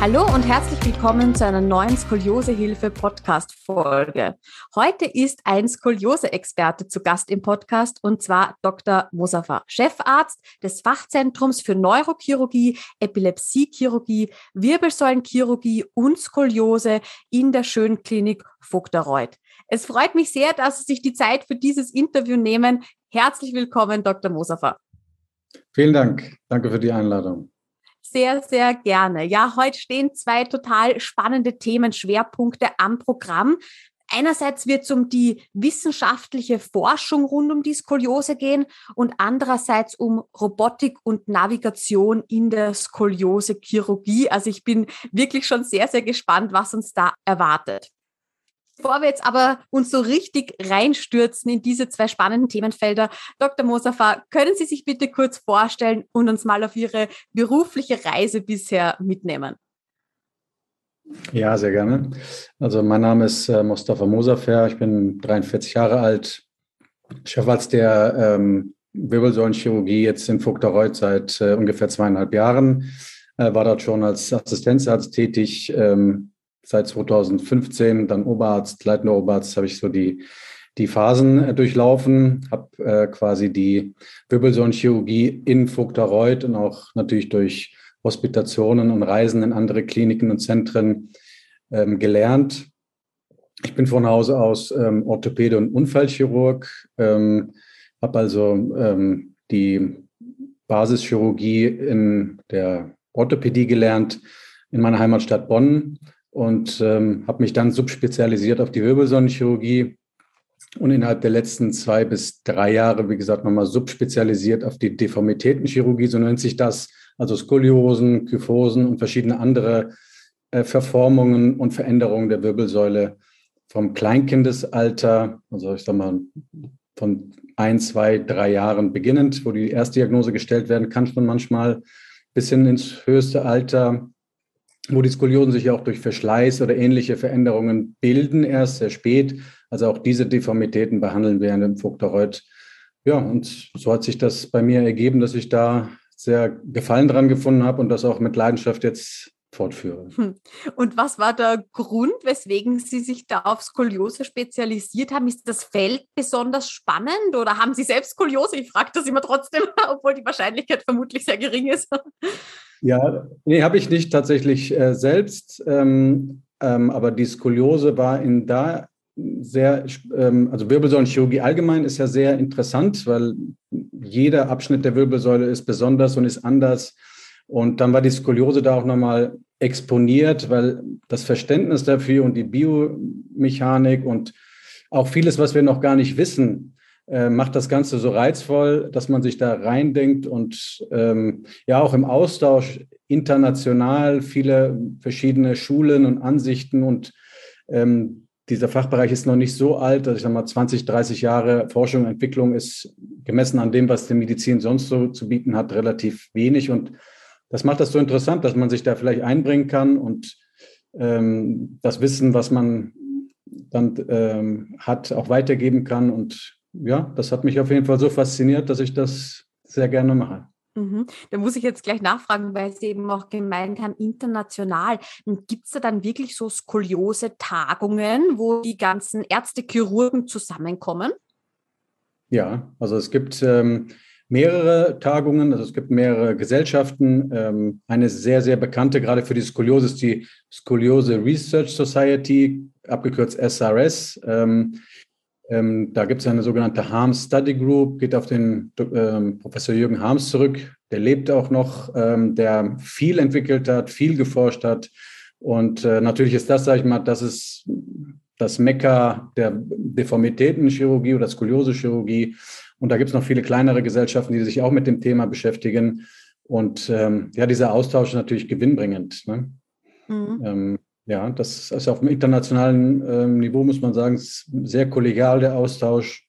Hallo und herzlich willkommen zu einer neuen Skoliosehilfe-Podcast-Folge. Heute ist ein Skoliose-Experte zu Gast im Podcast und zwar Dr. Mosafa, Chefarzt des Fachzentrums für Neurochirurgie, Epilepsiechirurgie, Wirbelsäulenchirurgie und Skoliose in der Schönklinik Vogtereuth. Es freut mich sehr, dass Sie sich die Zeit für dieses Interview nehmen. Herzlich willkommen, Dr. Mosafa. Vielen Dank. Danke für die Einladung sehr, sehr gerne. Ja, heute stehen zwei total spannende Themenschwerpunkte am Programm. Einerseits wird es um die wissenschaftliche Forschung rund um die Skoliose gehen und andererseits um Robotik und Navigation in der Skoliose-Chirurgie. Also ich bin wirklich schon sehr, sehr gespannt, was uns da erwartet. Bevor wir jetzt aber uns so richtig reinstürzen in diese zwei spannenden Themenfelder, Dr. Mosafa, können Sie sich bitte kurz vorstellen und uns mal auf Ihre berufliche Reise bisher mitnehmen? Ja, sehr gerne. Also mein Name ist äh, Mustafa Mosafer, ich bin 43 Jahre alt, Chefarzt der ähm, Wirbelsäulenchirurgie jetzt in Vogtereuth seit äh, ungefähr zweieinhalb Jahren, äh, war dort schon als Assistenzarzt tätig, ähm, seit 2015, dann Oberarzt, leitender Oberarzt, habe ich so die, die Phasen äh, durchlaufen, habe äh, quasi die Wirbelsäulenchirurgie in Vogtereuth und auch natürlich durch Hospitationen und Reisen in andere Kliniken und Zentren ähm, gelernt. Ich bin von Hause aus ähm, Orthopäde und Unfallchirurg, ähm, habe also ähm, die Basischirurgie in der Orthopädie gelernt in meiner Heimatstadt Bonn und ähm, habe mich dann subspezialisiert auf die Wirbelsäulenchirurgie und innerhalb der letzten zwei bis drei Jahre, wie gesagt, nochmal subspezialisiert auf die Deformitätenchirurgie, so nennt sich das, also Skoliosen, Kyphosen und verschiedene andere äh, Verformungen und Veränderungen der Wirbelsäule vom Kleinkindesalter, also ich sag mal von ein, zwei, drei Jahren beginnend, wo die Erstdiagnose gestellt werden kann, schon manchmal bis hin ins höchste Alter wo die Skoliosen sich auch durch Verschleiß oder ähnliche Veränderungen bilden, erst sehr spät. Also auch diese Deformitäten behandeln wir in dem Vogtereuth. Ja, und so hat sich das bei mir ergeben, dass ich da sehr Gefallen dran gefunden habe und das auch mit Leidenschaft jetzt fortführe. Hm. Und was war der Grund, weswegen Sie sich da auf Skoliose spezialisiert haben? Ist das Feld besonders spannend oder haben Sie selbst Skoliose? Ich frage das immer trotzdem, obwohl die Wahrscheinlichkeit vermutlich sehr gering ist. Ja, nee, habe ich nicht tatsächlich äh, selbst. Ähm, ähm, aber die Skoliose war in da sehr, ähm, also Wirbelsäulenchirurgie allgemein ist ja sehr interessant, weil jeder Abschnitt der Wirbelsäule ist besonders und ist anders. Und dann war die Skoliose da auch nochmal exponiert, weil das Verständnis dafür und die Biomechanik und auch vieles, was wir noch gar nicht wissen, äh, macht das Ganze so reizvoll, dass man sich da reindenkt und ähm, ja auch im Austausch international viele verschiedene Schulen und Ansichten und ähm, dieser Fachbereich ist noch nicht so alt, also ich sage mal 20, 30 Jahre Forschung und Entwicklung ist gemessen an dem, was die Medizin sonst so zu bieten hat, relativ wenig und das macht das so interessant, dass man sich da vielleicht einbringen kann und ähm, das Wissen, was man dann ähm, hat, auch weitergeben kann und ja, das hat mich auf jeden Fall so fasziniert, dass ich das sehr gerne mache. Mhm. Da muss ich jetzt gleich nachfragen, weil Sie eben auch gemeint haben, international. Gibt es da dann wirklich so Skoliose-Tagungen, wo die ganzen Ärzte, Chirurgen zusammenkommen? Ja, also es gibt ähm, mehrere Tagungen, also es gibt mehrere Gesellschaften. Ähm, eine sehr, sehr bekannte, gerade für die Skoliose, ist die Skoliose Research Society, abgekürzt SRS. Ähm, ähm, da gibt es eine sogenannte Harms Study Group, geht auf den ähm, Professor Jürgen Harms zurück. Der lebt auch noch, ähm, der viel entwickelt hat, viel geforscht hat. Und äh, natürlich ist das, sage ich mal, das ist das Mekka der Deformitätenchirurgie oder Skoliosechirurgie. Und da gibt es noch viele kleinere Gesellschaften, die sich auch mit dem Thema beschäftigen. Und ähm, ja, dieser Austausch ist natürlich gewinnbringend. Ne? Mhm. Ja, das ist auf dem internationalen ähm, Niveau, muss man sagen, sehr kollegial der Austausch.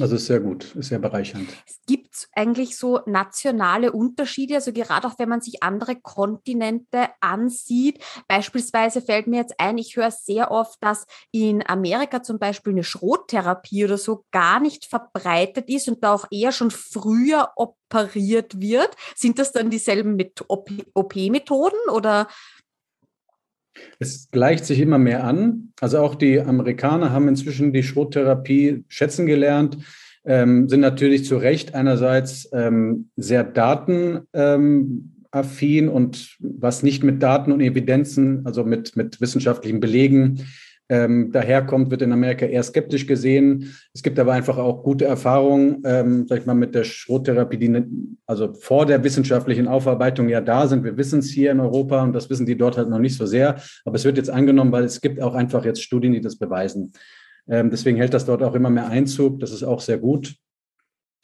Also ist sehr gut, ist sehr bereichernd. Gibt es eigentlich so nationale Unterschiede? Also gerade auch wenn man sich andere Kontinente ansieht. Beispielsweise fällt mir jetzt ein, ich höre sehr oft, dass in Amerika zum Beispiel eine Schrottherapie oder so gar nicht verbreitet ist und da auch eher schon früher operiert wird. Sind das dann dieselben OP-Methoden oder es gleicht sich immer mehr an. Also auch die Amerikaner haben inzwischen die Schrottherapie schätzen gelernt, ähm, sind natürlich zu Recht einerseits ähm, sehr datenaffin ähm, und was nicht mit Daten und Evidenzen, also mit, mit wissenschaftlichen Belegen ähm, daherkommt, wird in Amerika eher skeptisch gesehen. Es gibt aber einfach auch gute Erfahrungen, ähm, sag ich mal, mit der Schrottherapie, die ne, also vor der wissenschaftlichen Aufarbeitung ja da sind. Wir wissen es hier in Europa und das wissen die dort halt noch nicht so sehr. Aber es wird jetzt angenommen, weil es gibt auch einfach jetzt Studien, die das beweisen. Ähm, deswegen hält das dort auch immer mehr Einzug. Das ist auch sehr gut.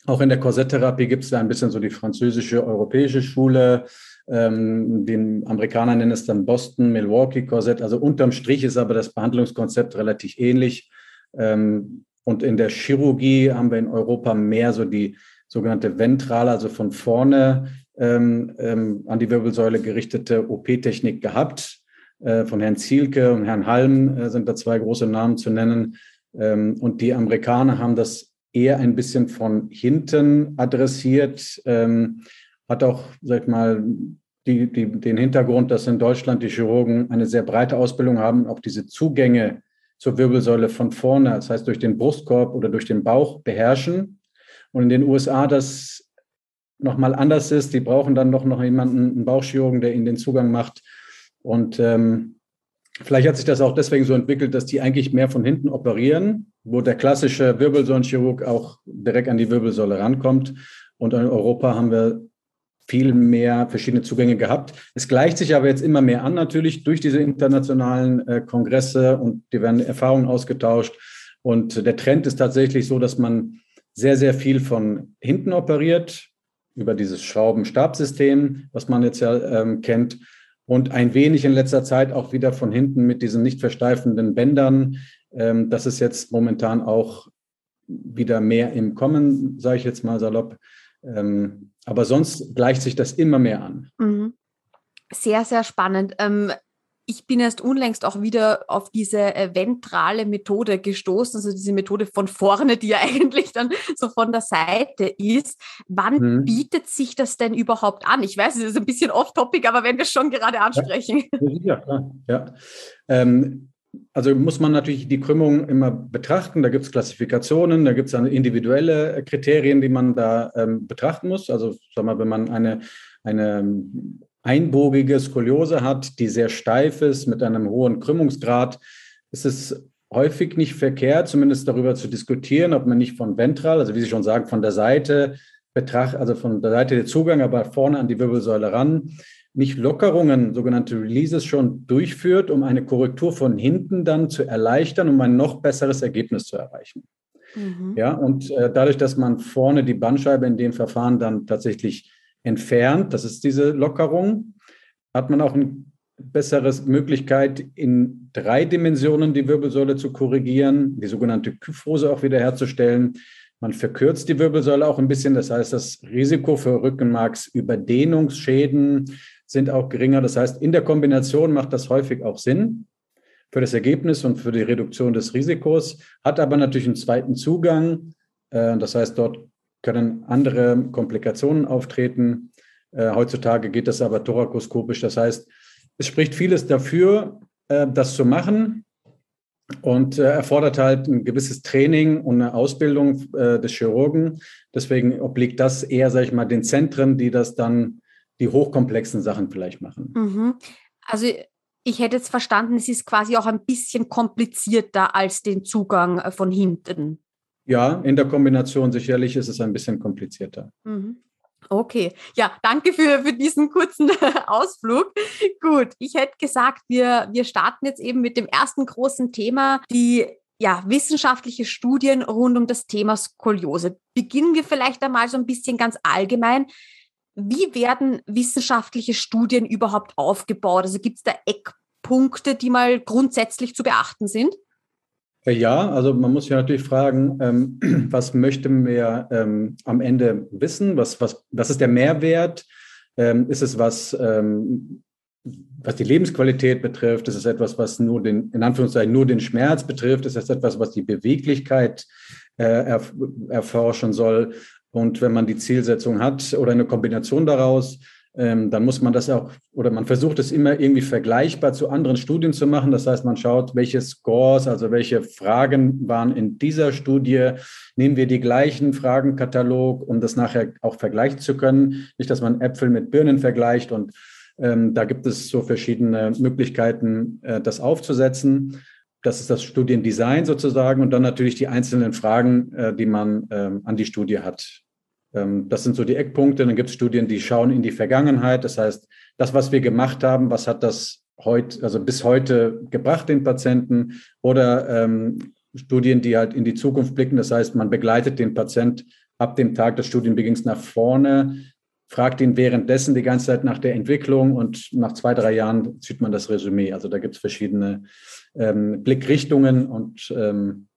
Auch in der Korsetttherapie gibt es da ein bisschen so die französische, europäische Schule. Ähm, den Amerikaner nennen es dann Boston, Milwaukee Korsett. Also unterm Strich ist aber das Behandlungskonzept relativ ähnlich. Ähm, und in der Chirurgie haben wir in Europa mehr so die sogenannte ventrale, also von vorne ähm, ähm, an die Wirbelsäule gerichtete OP-Technik gehabt. Äh, von Herrn Zielke und Herrn Halm äh, sind da zwei große Namen zu nennen. Ähm, und die Amerikaner haben das eher ein bisschen von hinten adressiert. Hat auch, sag ich mal, die, die, den Hintergrund, dass in Deutschland die Chirurgen eine sehr breite Ausbildung haben, auch diese Zugänge zur Wirbelsäule von vorne, das heißt durch den Brustkorb oder durch den Bauch beherrschen. Und in den USA das nochmal anders ist. Die brauchen dann doch noch jemanden, einen Bauchchirurgen, der ihnen den Zugang macht. Und ähm, vielleicht hat sich das auch deswegen so entwickelt, dass die eigentlich mehr von hinten operieren, wo der klassische Wirbelsäulenchirurg auch direkt an die Wirbelsäule rankommt. Und in Europa haben wir viel mehr verschiedene Zugänge gehabt. Es gleicht sich aber jetzt immer mehr an, natürlich durch diese internationalen äh, Kongresse und die werden Erfahrungen ausgetauscht. Und der Trend ist tatsächlich so, dass man sehr, sehr viel von hinten operiert, über dieses Schrauben-Stabsystem, was man jetzt ja ähm, kennt, und ein wenig in letzter Zeit auch wieder von hinten mit diesen nicht versteifenden Bändern. Ähm, das ist jetzt momentan auch wieder mehr im Kommen, sage ich jetzt mal salopp. Ähm, aber sonst gleicht sich das immer mehr an. Mhm. Sehr, sehr spannend. Ähm, ich bin erst unlängst auch wieder auf diese äh, ventrale Methode gestoßen, also diese Methode von vorne, die ja eigentlich dann so von der Seite ist. Wann mhm. bietet sich das denn überhaupt an? Ich weiß, es ist ein bisschen off-topic, aber wenn wir es schon gerade ansprechen. Ja, ja klar. Ja. Ähm, also muss man natürlich die Krümmung immer betrachten. Da gibt es Klassifikationen, da gibt es dann individuelle Kriterien, die man da ähm, betrachten muss. Also sag mal, wenn man eine, eine einbogige Skoliose hat, die sehr steif ist, mit einem hohen Krümmungsgrad, ist es häufig nicht verkehrt, zumindest darüber zu diskutieren, ob man nicht von ventral, also wie Sie schon sagen, von der Seite betrachtet, also von der Seite der Zugang, aber vorne an die Wirbelsäule ran, nicht Lockerungen, sogenannte Releases schon durchführt, um eine Korrektur von hinten dann zu erleichtern, um ein noch besseres Ergebnis zu erreichen. Mhm. Ja, und äh, dadurch, dass man vorne die Bandscheibe in dem Verfahren dann tatsächlich entfernt, das ist diese Lockerung, hat man auch eine bessere Möglichkeit, in drei Dimensionen die Wirbelsäule zu korrigieren, die sogenannte Kyphose auch wiederherzustellen. Man verkürzt die Wirbelsäule auch ein bisschen, das heißt, das Risiko für Rückenmarksüberdehnungsschäden sind auch geringer. Das heißt, in der Kombination macht das häufig auch Sinn für das Ergebnis und für die Reduktion des Risikos, hat aber natürlich einen zweiten Zugang. Äh, das heißt, dort können andere Komplikationen auftreten. Äh, heutzutage geht das aber thorakoskopisch. Das heißt, es spricht vieles dafür, äh, das zu machen und erfordert halt ein gewisses Training und eine Ausbildung des Chirurgen. Deswegen obliegt das eher, sage ich mal, den Zentren, die das dann die hochkomplexen Sachen vielleicht machen. Mhm. Also ich hätte jetzt verstanden, es ist quasi auch ein bisschen komplizierter als den Zugang äh, von hinten. Ja, in der Kombination sicherlich ist es ein bisschen komplizierter. Mhm. Okay, ja, danke für, für diesen kurzen Ausflug. Gut, ich hätte gesagt, wir, wir starten jetzt eben mit dem ersten großen Thema, die ja, wissenschaftliche Studien rund um das Thema Skoliose. Beginnen wir vielleicht einmal so ein bisschen ganz allgemein. Wie werden wissenschaftliche Studien überhaupt aufgebaut? Also gibt es da Eckpunkte, die mal grundsätzlich zu beachten sind? Äh, ja, also man muss ja natürlich fragen, ähm, was möchte man ähm, am Ende wissen? Was, was, was ist der Mehrwert? Ähm, ist es was, ähm, was die Lebensqualität betrifft? Ist es etwas, was nur den, in Anführungszeichen, nur den Schmerz betrifft? Ist es etwas, was die Beweglichkeit äh, erf erforschen soll? Und wenn man die Zielsetzung hat oder eine Kombination daraus, ähm, dann muss man das auch, oder man versucht es immer irgendwie vergleichbar zu anderen Studien zu machen. Das heißt, man schaut, welche Scores, also welche Fragen waren in dieser Studie. Nehmen wir die gleichen Fragenkatalog, um das nachher auch vergleichen zu können. Nicht, dass man Äpfel mit Birnen vergleicht und ähm, da gibt es so verschiedene Möglichkeiten, äh, das aufzusetzen. Das ist das Studiendesign sozusagen und dann natürlich die einzelnen Fragen, äh, die man ähm, an die Studie hat. Ähm, das sind so die Eckpunkte. Dann gibt es Studien, die schauen in die Vergangenheit. Das heißt, das, was wir gemacht haben, was hat das heute, also bis heute gebracht den Patienten? Oder ähm, Studien, die halt in die Zukunft blicken. Das heißt, man begleitet den Patient ab dem Tag des Studienbeginns nach vorne, fragt ihn währenddessen die ganze Zeit nach der Entwicklung und nach zwei, drei Jahren zieht man das Resümee. Also da gibt es verschiedene ähm, Blickrichtungen und ähm,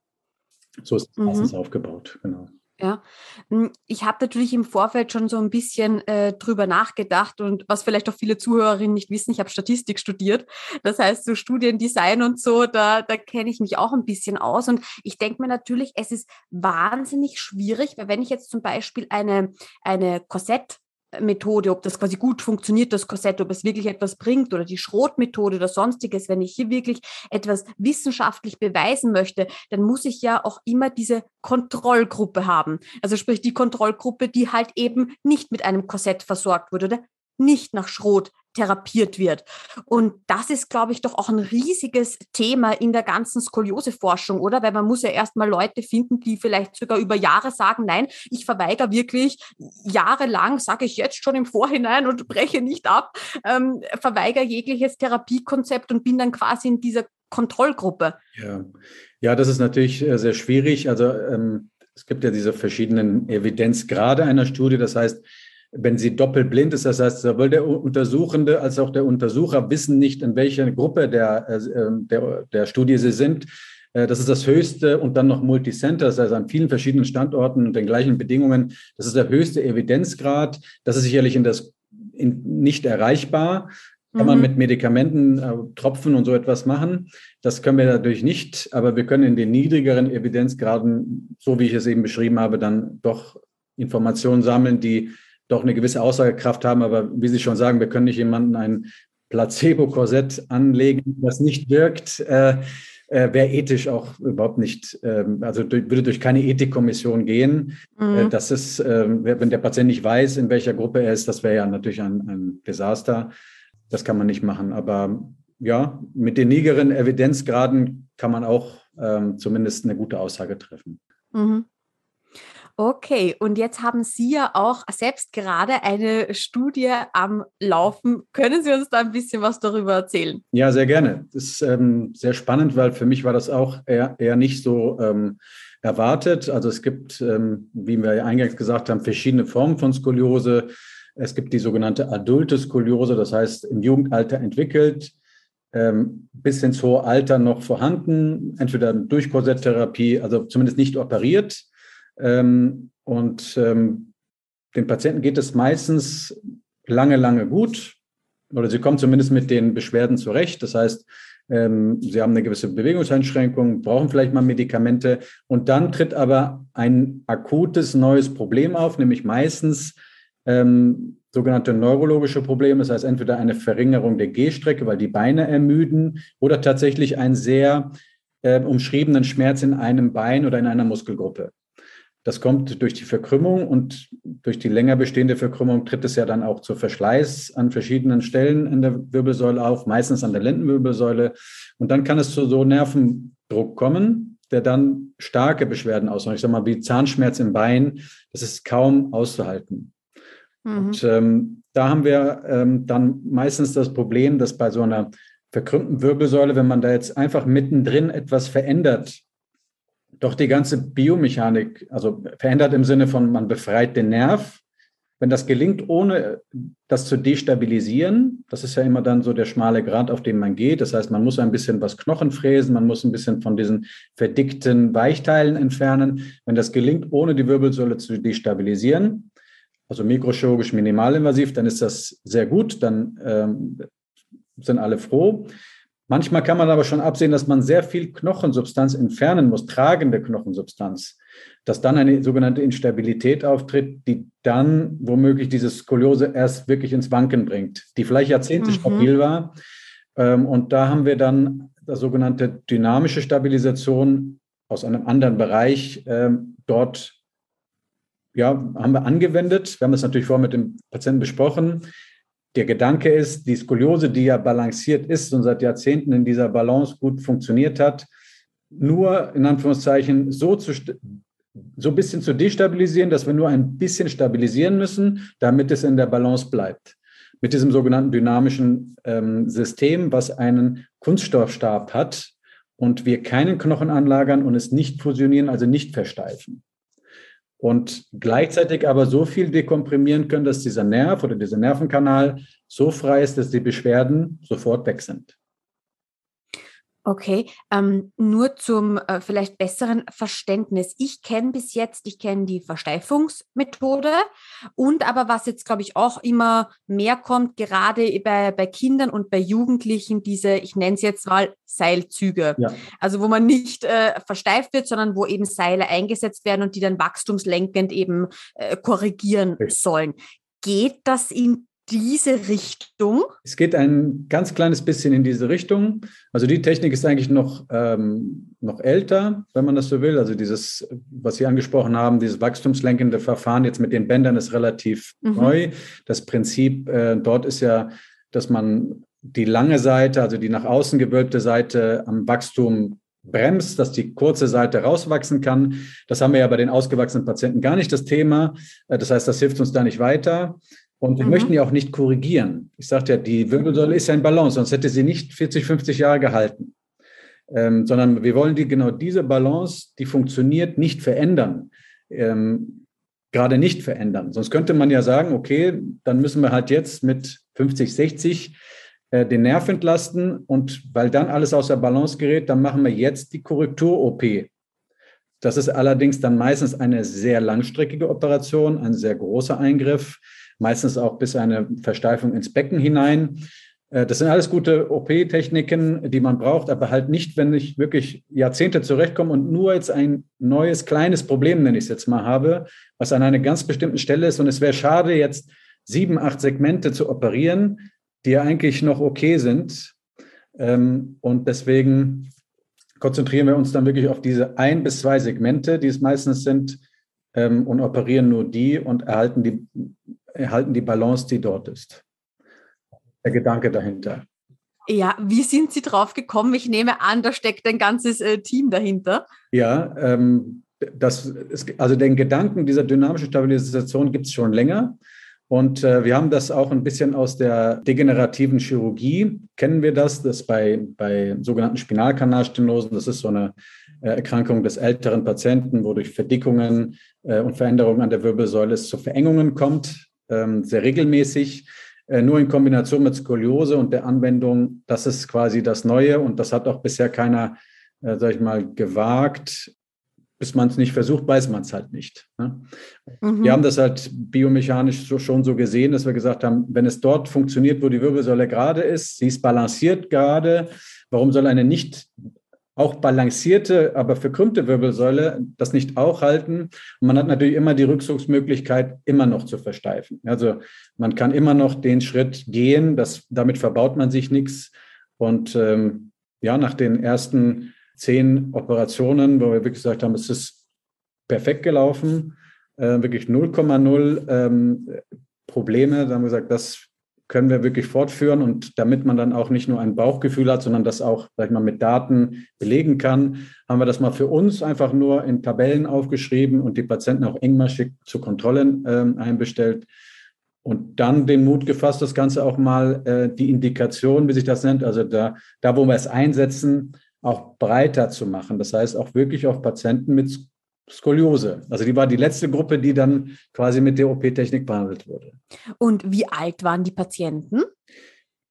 so ist mhm. meistens aufgebaut. Genau. Ja, hm, ich habe natürlich im Vorfeld schon so ein bisschen äh, drüber nachgedacht und was vielleicht auch viele Zuhörerinnen nicht wissen, ich habe Statistik studiert. Das heißt, so Studiendesign und so, da, da kenne ich mich auch ein bisschen aus. Und ich denke mir natürlich, es ist wahnsinnig schwierig, weil wenn ich jetzt zum Beispiel eine, eine Korsett Methode, ob das quasi gut funktioniert, das Korsett, ob es wirklich etwas bringt oder die Schrotmethode oder sonstiges, wenn ich hier wirklich etwas wissenschaftlich beweisen möchte, dann muss ich ja auch immer diese Kontrollgruppe haben. Also sprich die Kontrollgruppe, die halt eben nicht mit einem Korsett versorgt wurde oder nicht nach Schrot therapiert wird. Und das ist, glaube ich, doch auch ein riesiges Thema in der ganzen Skolioseforschung, oder? Weil man muss ja erstmal Leute finden, die vielleicht sogar über Jahre sagen, nein, ich verweigere wirklich jahrelang, sage ich jetzt schon im Vorhinein und breche nicht ab, ähm, verweigere jegliches Therapiekonzept und bin dann quasi in dieser Kontrollgruppe. Ja, ja das ist natürlich äh, sehr schwierig. Also ähm, es gibt ja diese verschiedenen Evidenzgrade einer Studie. Das heißt, wenn sie doppelblind ist. Das heißt, sowohl der Untersuchende als auch der Untersucher wissen nicht, in welcher Gruppe der, äh, der, der Studie sie sind. Äh, das ist das höchste und dann noch Multicenter, das heißt an vielen verschiedenen Standorten und den gleichen Bedingungen. Das ist der höchste Evidenzgrad. Das ist sicherlich in das in, nicht erreichbar. Kann man mhm. mit Medikamenten, äh, Tropfen und so etwas machen. Das können wir natürlich nicht, aber wir können in den niedrigeren Evidenzgraden, so wie ich es eben beschrieben habe, dann doch Informationen sammeln, die doch eine gewisse Aussagekraft haben. Aber wie Sie schon sagen, wir können nicht jemanden ein Placebo-Korsett anlegen, das nicht wirkt. Äh, äh, wäre ethisch auch überhaupt nicht, ähm, also durch, würde durch keine Ethikkommission gehen. Mhm. Äh, das ist, äh, wenn der Patient nicht weiß, in welcher Gruppe er ist, das wäre ja natürlich ein, ein Desaster. Das kann man nicht machen. Aber ja, mit den niedrigen Evidenzgraden kann man auch ähm, zumindest eine gute Aussage treffen. Mhm. Okay, und jetzt haben Sie ja auch selbst gerade eine Studie am Laufen. Können Sie uns da ein bisschen was darüber erzählen? Ja, sehr gerne. Das ist ähm, sehr spannend, weil für mich war das auch eher, eher nicht so ähm, erwartet. Also es gibt, ähm, wie wir eingangs gesagt haben, verschiedene Formen von Skoliose. Es gibt die sogenannte adulte Skoliose, das heißt im Jugendalter entwickelt, ähm, bis ins hohe Alter noch vorhanden, entweder durch Korsetttherapie, also zumindest nicht operiert ähm, und ähm, den Patienten geht es meistens lange, lange gut oder sie kommen zumindest mit den Beschwerden zurecht. Das heißt, ähm, sie haben eine gewisse Bewegungseinschränkung, brauchen vielleicht mal Medikamente und dann tritt aber ein akutes neues Problem auf, nämlich meistens ähm, sogenannte neurologische Probleme, das heißt entweder eine Verringerung der Gehstrecke, weil die Beine ermüden, oder tatsächlich einen sehr äh, umschriebenen Schmerz in einem Bein oder in einer Muskelgruppe. Das kommt durch die Verkrümmung und durch die länger bestehende Verkrümmung tritt es ja dann auch zu Verschleiß an verschiedenen Stellen in der Wirbelsäule auf, meistens an der Lendenwirbelsäule. Und dann kann es zu so Nervendruck kommen, der dann starke Beschwerden ausmacht. Ich sage mal, wie Zahnschmerz im Bein, das ist kaum auszuhalten. Mhm. Und ähm, da haben wir ähm, dann meistens das Problem, dass bei so einer verkrümmten Wirbelsäule, wenn man da jetzt einfach mittendrin etwas verändert, doch die ganze Biomechanik, also verändert im Sinne von, man befreit den Nerv, wenn das gelingt, ohne das zu destabilisieren, das ist ja immer dann so der schmale Grad, auf den man geht. Das heißt, man muss ein bisschen was Knochen fräsen, man muss ein bisschen von diesen verdickten Weichteilen entfernen. Wenn das gelingt, ohne die Wirbelsäule zu destabilisieren, also mikrochirurgisch minimalinvasiv, dann ist das sehr gut, dann ähm, sind alle froh. Manchmal kann man aber schon absehen, dass man sehr viel Knochensubstanz entfernen muss, tragende Knochensubstanz, dass dann eine sogenannte Instabilität auftritt, die dann womöglich diese Skoliose erst wirklich ins Wanken bringt, die vielleicht Jahrzehnte mhm. stabil war. Ähm, und da haben wir dann das sogenannte dynamische Stabilisation aus einem anderen Bereich ähm, dort ja, haben wir angewendet. Wir haben das natürlich vorher mit dem Patienten besprochen der Gedanke ist, die Skoliose, die ja balanciert ist und seit Jahrzehnten in dieser Balance gut funktioniert hat, nur in Anführungszeichen so zu so ein bisschen zu destabilisieren, dass wir nur ein bisschen stabilisieren müssen, damit es in der Balance bleibt. Mit diesem sogenannten dynamischen ähm, System, was einen Kunststoffstab hat und wir keinen Knochen anlagern und es nicht fusionieren, also nicht versteifen und gleichzeitig aber so viel dekomprimieren können, dass dieser Nerv oder dieser Nervenkanal so frei ist, dass die Beschwerden sofort weg sind. Okay, ähm, nur zum äh, vielleicht besseren Verständnis. Ich kenne bis jetzt, ich kenne die Versteifungsmethode und aber was jetzt, glaube ich, auch immer mehr kommt, gerade bei, bei Kindern und bei Jugendlichen, diese, ich nenne es jetzt mal Seilzüge. Ja. Also wo man nicht äh, versteift wird, sondern wo eben Seile eingesetzt werden und die dann wachstumslenkend eben äh, korrigieren okay. sollen. Geht das in diese Richtung? Es geht ein ganz kleines bisschen in diese Richtung. Also die Technik ist eigentlich noch, ähm, noch älter, wenn man das so will. Also dieses, was Sie angesprochen haben, dieses wachstumslenkende Verfahren jetzt mit den Bändern ist relativ mhm. neu. Das Prinzip äh, dort ist ja, dass man die lange Seite, also die nach außen gewölbte Seite am Wachstum bremst, dass die kurze Seite rauswachsen kann. Das haben wir ja bei den ausgewachsenen Patienten gar nicht das Thema. Äh, das heißt, das hilft uns da nicht weiter. Und wir mhm. möchten ja auch nicht korrigieren. Ich sagte ja, die Wirbelsäule ist ja in Balance, sonst hätte sie nicht 40, 50 Jahre gehalten. Ähm, sondern wir wollen die genau diese Balance, die funktioniert, nicht verändern. Ähm, gerade nicht verändern. Sonst könnte man ja sagen, okay, dann müssen wir halt jetzt mit 50, 60 äh, den Nerv entlasten und weil dann alles aus der Balance gerät, dann machen wir jetzt die Korrektur-OP. Das ist allerdings dann meistens eine sehr langstreckige Operation, ein sehr großer Eingriff meistens auch bis eine Versteifung ins Becken hinein. Äh, das sind alles gute OP-Techniken, die man braucht, aber halt nicht, wenn ich wirklich Jahrzehnte zurechtkomme und nur jetzt ein neues kleines Problem, nenne ich es jetzt mal, habe, was an einer ganz bestimmten Stelle ist. Und es wäre schade, jetzt sieben, acht Segmente zu operieren, die ja eigentlich noch okay sind. Ähm, und deswegen konzentrieren wir uns dann wirklich auf diese ein bis zwei Segmente, die es meistens sind, ähm, und operieren nur die und erhalten die erhalten die Balance, die dort ist. Der Gedanke dahinter. Ja, wie sind Sie drauf gekommen? Ich nehme an, da steckt ein ganzes äh, Team dahinter. Ja, ähm, das ist, also den Gedanken dieser dynamischen Stabilisation gibt es schon länger. Und äh, wir haben das auch ein bisschen aus der degenerativen Chirurgie, kennen wir das, das bei, bei sogenannten Spinalkanalstenosen, das ist so eine äh, Erkrankung des älteren Patienten, wo durch Verdickungen äh, und Veränderungen an der Wirbelsäule es zu Verengungen kommt sehr regelmäßig. Äh, nur in Kombination mit Skoliose und der Anwendung, das ist quasi das Neue und das hat auch bisher keiner, äh, sag ich mal, gewagt. Bis man es nicht versucht, weiß man es halt nicht. Ne? Mhm. Wir haben das halt biomechanisch so, schon so gesehen, dass wir gesagt haben, wenn es dort funktioniert, wo die Wirbelsäule gerade ist, sie ist balanciert gerade, warum soll eine nicht auch balancierte, aber verkrümmte Wirbelsäule das nicht auch halten. Und man hat natürlich immer die Rückzugsmöglichkeit, immer noch zu versteifen. Also man kann immer noch den Schritt gehen, das, damit verbaut man sich nichts. Und ähm, ja, nach den ersten zehn Operationen, wo wir wirklich gesagt haben, es ist perfekt gelaufen, äh, wirklich 0,0 ähm, Probleme, da haben wir gesagt, das können wir wirklich fortführen und damit man dann auch nicht nur ein Bauchgefühl hat, sondern das auch, sag mal, mit Daten belegen kann, haben wir das mal für uns einfach nur in Tabellen aufgeschrieben und die Patienten auch engmaschig zu Kontrollen äh, einbestellt und dann den Mut gefasst, das Ganze auch mal äh, die Indikation, wie sich das nennt, also da, da, wo wir es einsetzen, auch breiter zu machen. Das heißt, auch wirklich auf Patienten mit Skoliose. Also die war die letzte Gruppe, die dann quasi mit der OP-Technik behandelt wurde. Und wie alt waren die Patienten?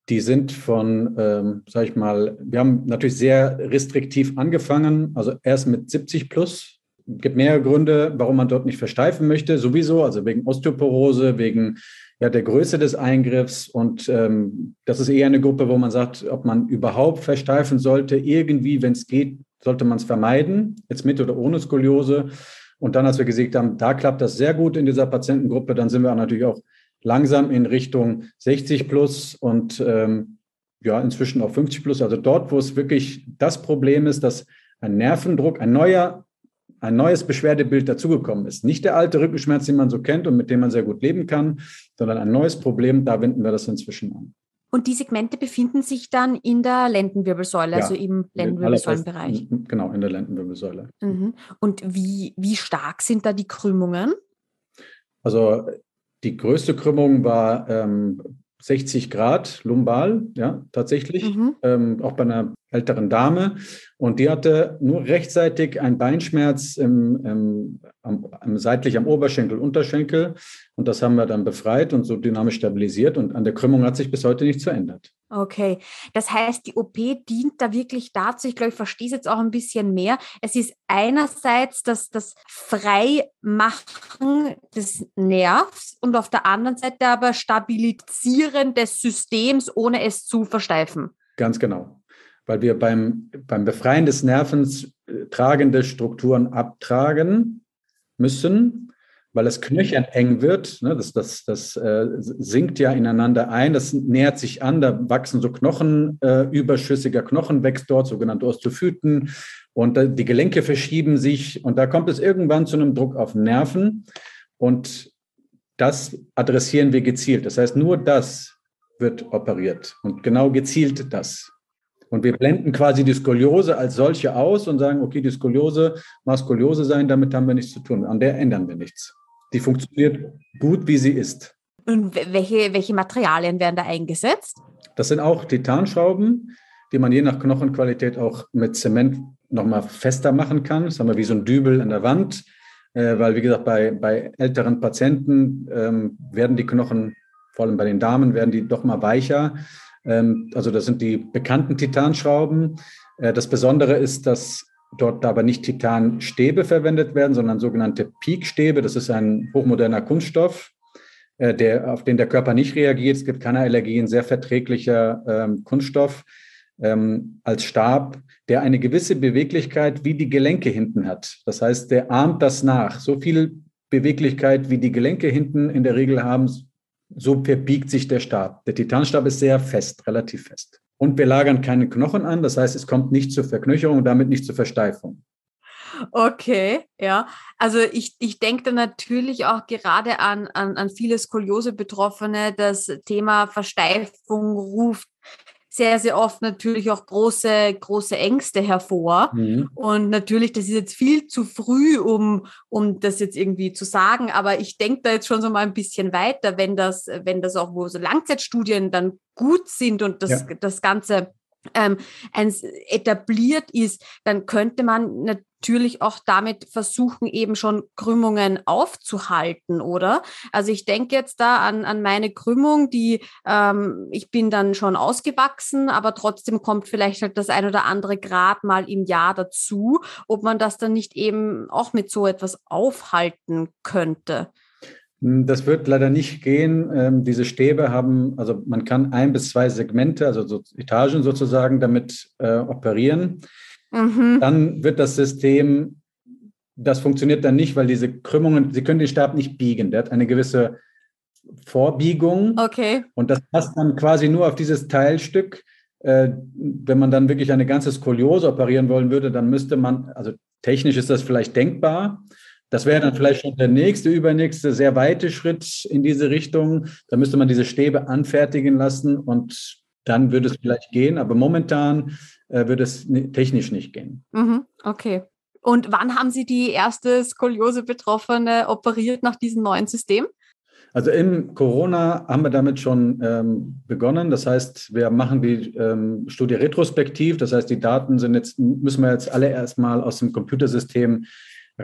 Die sind von, ähm, sag ich mal, wir haben natürlich sehr restriktiv angefangen, also erst mit 70 plus. Es gibt mehrere Gründe, warum man dort nicht versteifen möchte, sowieso, also wegen Osteoporose, wegen ja, der Größe des Eingriffs. Und ähm, das ist eher eine Gruppe, wo man sagt, ob man überhaupt versteifen sollte, irgendwie, wenn es geht, sollte man es vermeiden, jetzt mit oder ohne Skoliose. Und dann, als wir gesehen haben, da klappt das sehr gut in dieser Patientengruppe, dann sind wir natürlich auch langsam in Richtung 60 plus und ähm, ja, inzwischen auch 50 plus. Also dort, wo es wirklich das Problem ist, dass ein Nervendruck, ein neuer, ein neues Beschwerdebild dazugekommen ist. Nicht der alte Rückenschmerz, den man so kennt und mit dem man sehr gut leben kann, sondern ein neues Problem, da wenden wir das inzwischen an. Und die Segmente befinden sich dann in der Lendenwirbelsäule, ja, also im Lendenwirbelsäulenbereich. Genau, in der Lendenwirbelsäule. Mhm. Und wie, wie stark sind da die Krümmungen? Also die größte Krümmung war ähm, 60 Grad lumbal, ja, tatsächlich, mhm. ähm, auch bei einer älteren Dame. Und die hatte nur rechtzeitig einen Beinschmerz im, im, am, am, seitlich am Oberschenkel, Unterschenkel. Und das haben wir dann befreit und so dynamisch stabilisiert. Und an der Krümmung hat sich bis heute nichts verändert. Okay, das heißt, die OP dient da wirklich dazu, ich glaube, ich verstehe es jetzt auch ein bisschen mehr. Es ist einerseits das, das Freimachen des Nervs und auf der anderen Seite aber Stabilisieren des Systems, ohne es zu versteifen. Ganz genau, weil wir beim, beim Befreien des Nervens äh, tragende Strukturen abtragen müssen weil es knöcherneng wird. Ne, das das, das äh, sinkt ja ineinander ein, das nähert sich an, da wachsen so Knochen, äh, überschüssiger Knochen wächst dort, sogenannte Osteophyten. Und äh, die Gelenke verschieben sich und da kommt es irgendwann zu einem Druck auf Nerven. Und das adressieren wir gezielt. Das heißt, nur das wird operiert und genau gezielt das. Und wir blenden quasi die Skoliose als solche aus und sagen, okay, die Skoliose mag Skoliose sein, damit haben wir nichts zu tun. An der ändern wir nichts. Die funktioniert gut, wie sie ist. Und welche, welche Materialien werden da eingesetzt? Das sind auch Titanschrauben, die man je nach Knochenqualität auch mit Zement nochmal fester machen kann. Das haben wir wie so ein Dübel an der Wand, äh, weil, wie gesagt, bei, bei älteren Patienten ähm, werden die Knochen, vor allem bei den Damen, werden die doch mal weicher. Ähm, also das sind die bekannten Titanschrauben. Äh, das Besondere ist, dass dort aber nicht Titanstäbe verwendet werden, sondern sogenannte Peakstäbe. Das ist ein hochmoderner Kunststoff, äh, der, auf den der Körper nicht reagiert. Es gibt keine Allergien, sehr verträglicher ähm, Kunststoff ähm, als Stab, der eine gewisse Beweglichkeit wie die Gelenke hinten hat. Das heißt, der ahmt das nach. So viel Beweglichkeit, wie die Gelenke hinten in der Regel haben, so verbiegt sich der Stab. Der Titanstab ist sehr fest, relativ fest. Und wir lagern keine Knochen an, das heißt, es kommt nicht zur Verknöcherung und damit nicht zur Versteifung. Okay, ja. Also ich, ich denke da natürlich auch gerade an, an, an viele Skoliose-Betroffene. Das Thema Versteifung ruft sehr, sehr oft natürlich auch große, große Ängste hervor. Mhm. Und natürlich, das ist jetzt viel zu früh, um, um das jetzt irgendwie zu sagen, aber ich denke da jetzt schon so mal ein bisschen weiter, wenn das, wenn das auch wo so Langzeitstudien dann gut sind und das, ja. das Ganze ähm, etabliert ist, dann könnte man natürlich auch damit versuchen, eben schon Krümmungen aufzuhalten, oder? Also ich denke jetzt da an, an meine Krümmung, die ähm, ich bin dann schon ausgewachsen, aber trotzdem kommt vielleicht halt das ein oder andere Grad mal im Jahr dazu, ob man das dann nicht eben auch mit so etwas aufhalten könnte. Hm, das wird leider nicht gehen. Ähm, diese Stäbe haben, also man kann ein bis zwei Segmente, also so Etagen sozusagen, damit äh, operieren. Mhm. Dann wird das System, das funktioniert dann nicht, weil diese Krümmungen, Sie können den Stab nicht biegen. Der hat eine gewisse Vorbiegung. Okay. Und das passt dann quasi nur auf dieses Teilstück. Äh, wenn man dann wirklich eine ganze Skoliose operieren wollen würde, dann müsste man, also technisch ist das vielleicht denkbar, das wäre dann vielleicht schon der nächste, übernächste, sehr weite Schritt in diese Richtung. Da müsste man diese Stäbe anfertigen lassen und dann würde es vielleicht gehen. Aber momentan äh, würde es technisch nicht gehen. Mhm, okay. Und wann haben Sie die erste Skoliose-Betroffene operiert nach diesem neuen System? Also im Corona haben wir damit schon ähm, begonnen. Das heißt, wir machen die ähm, Studie retrospektiv. Das heißt, die Daten sind jetzt, müssen wir jetzt alle erstmal aus dem Computersystem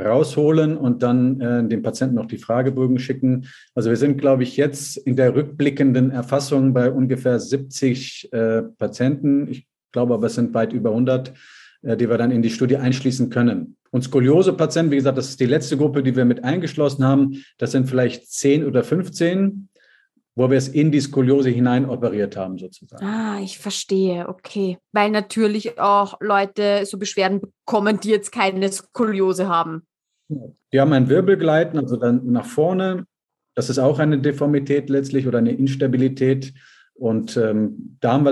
rausholen und dann äh, dem Patienten noch die Fragebögen schicken. Also wir sind, glaube ich, jetzt in der rückblickenden Erfassung bei ungefähr 70 äh, Patienten. Ich glaube aber, es sind weit über 100, äh, die wir dann in die Studie einschließen können. Und Skoliose-Patienten, wie gesagt, das ist die letzte Gruppe, die wir mit eingeschlossen haben. Das sind vielleicht 10 oder 15 wo wir es in die Skoliose hinein operiert haben, sozusagen. Ah, ich verstehe, okay. Weil natürlich auch Leute so Beschwerden bekommen, die jetzt keine Skoliose haben. Die haben ein Wirbelgleiten, also dann nach vorne. Das ist auch eine Deformität letztlich oder eine Instabilität. Und ähm, da, haben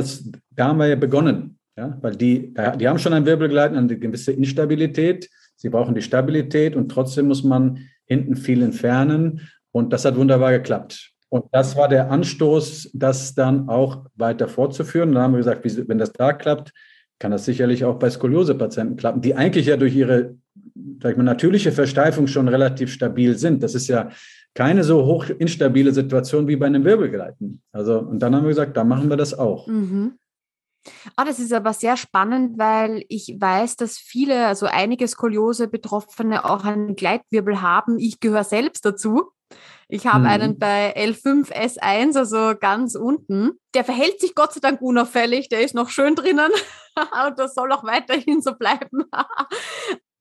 da haben wir ja begonnen, ja? weil die, die haben schon ein Wirbelgleiten, eine gewisse Instabilität. Sie brauchen die Stabilität und trotzdem muss man hinten viel entfernen. Und das hat wunderbar geklappt. Und das war der Anstoß, das dann auch weiter fortzuführen. Dann haben wir gesagt, wenn das da klappt, kann das sicherlich auch bei Skoliose-Patienten klappen, die eigentlich ja durch ihre ich mal, natürliche Versteifung schon relativ stabil sind. Das ist ja keine so hoch instabile Situation wie bei einem Wirbelgleiten. Also, und dann haben wir gesagt, da machen wir das auch. Mhm. Ah, das ist aber sehr spannend, weil ich weiß, dass viele, also einige Skoliose-Betroffene auch einen Gleitwirbel haben. Ich gehöre selbst dazu. Ich habe mhm. einen bei L5S1, also ganz unten. Der verhält sich Gott sei Dank unauffällig, der ist noch schön drinnen und das soll auch weiterhin so bleiben.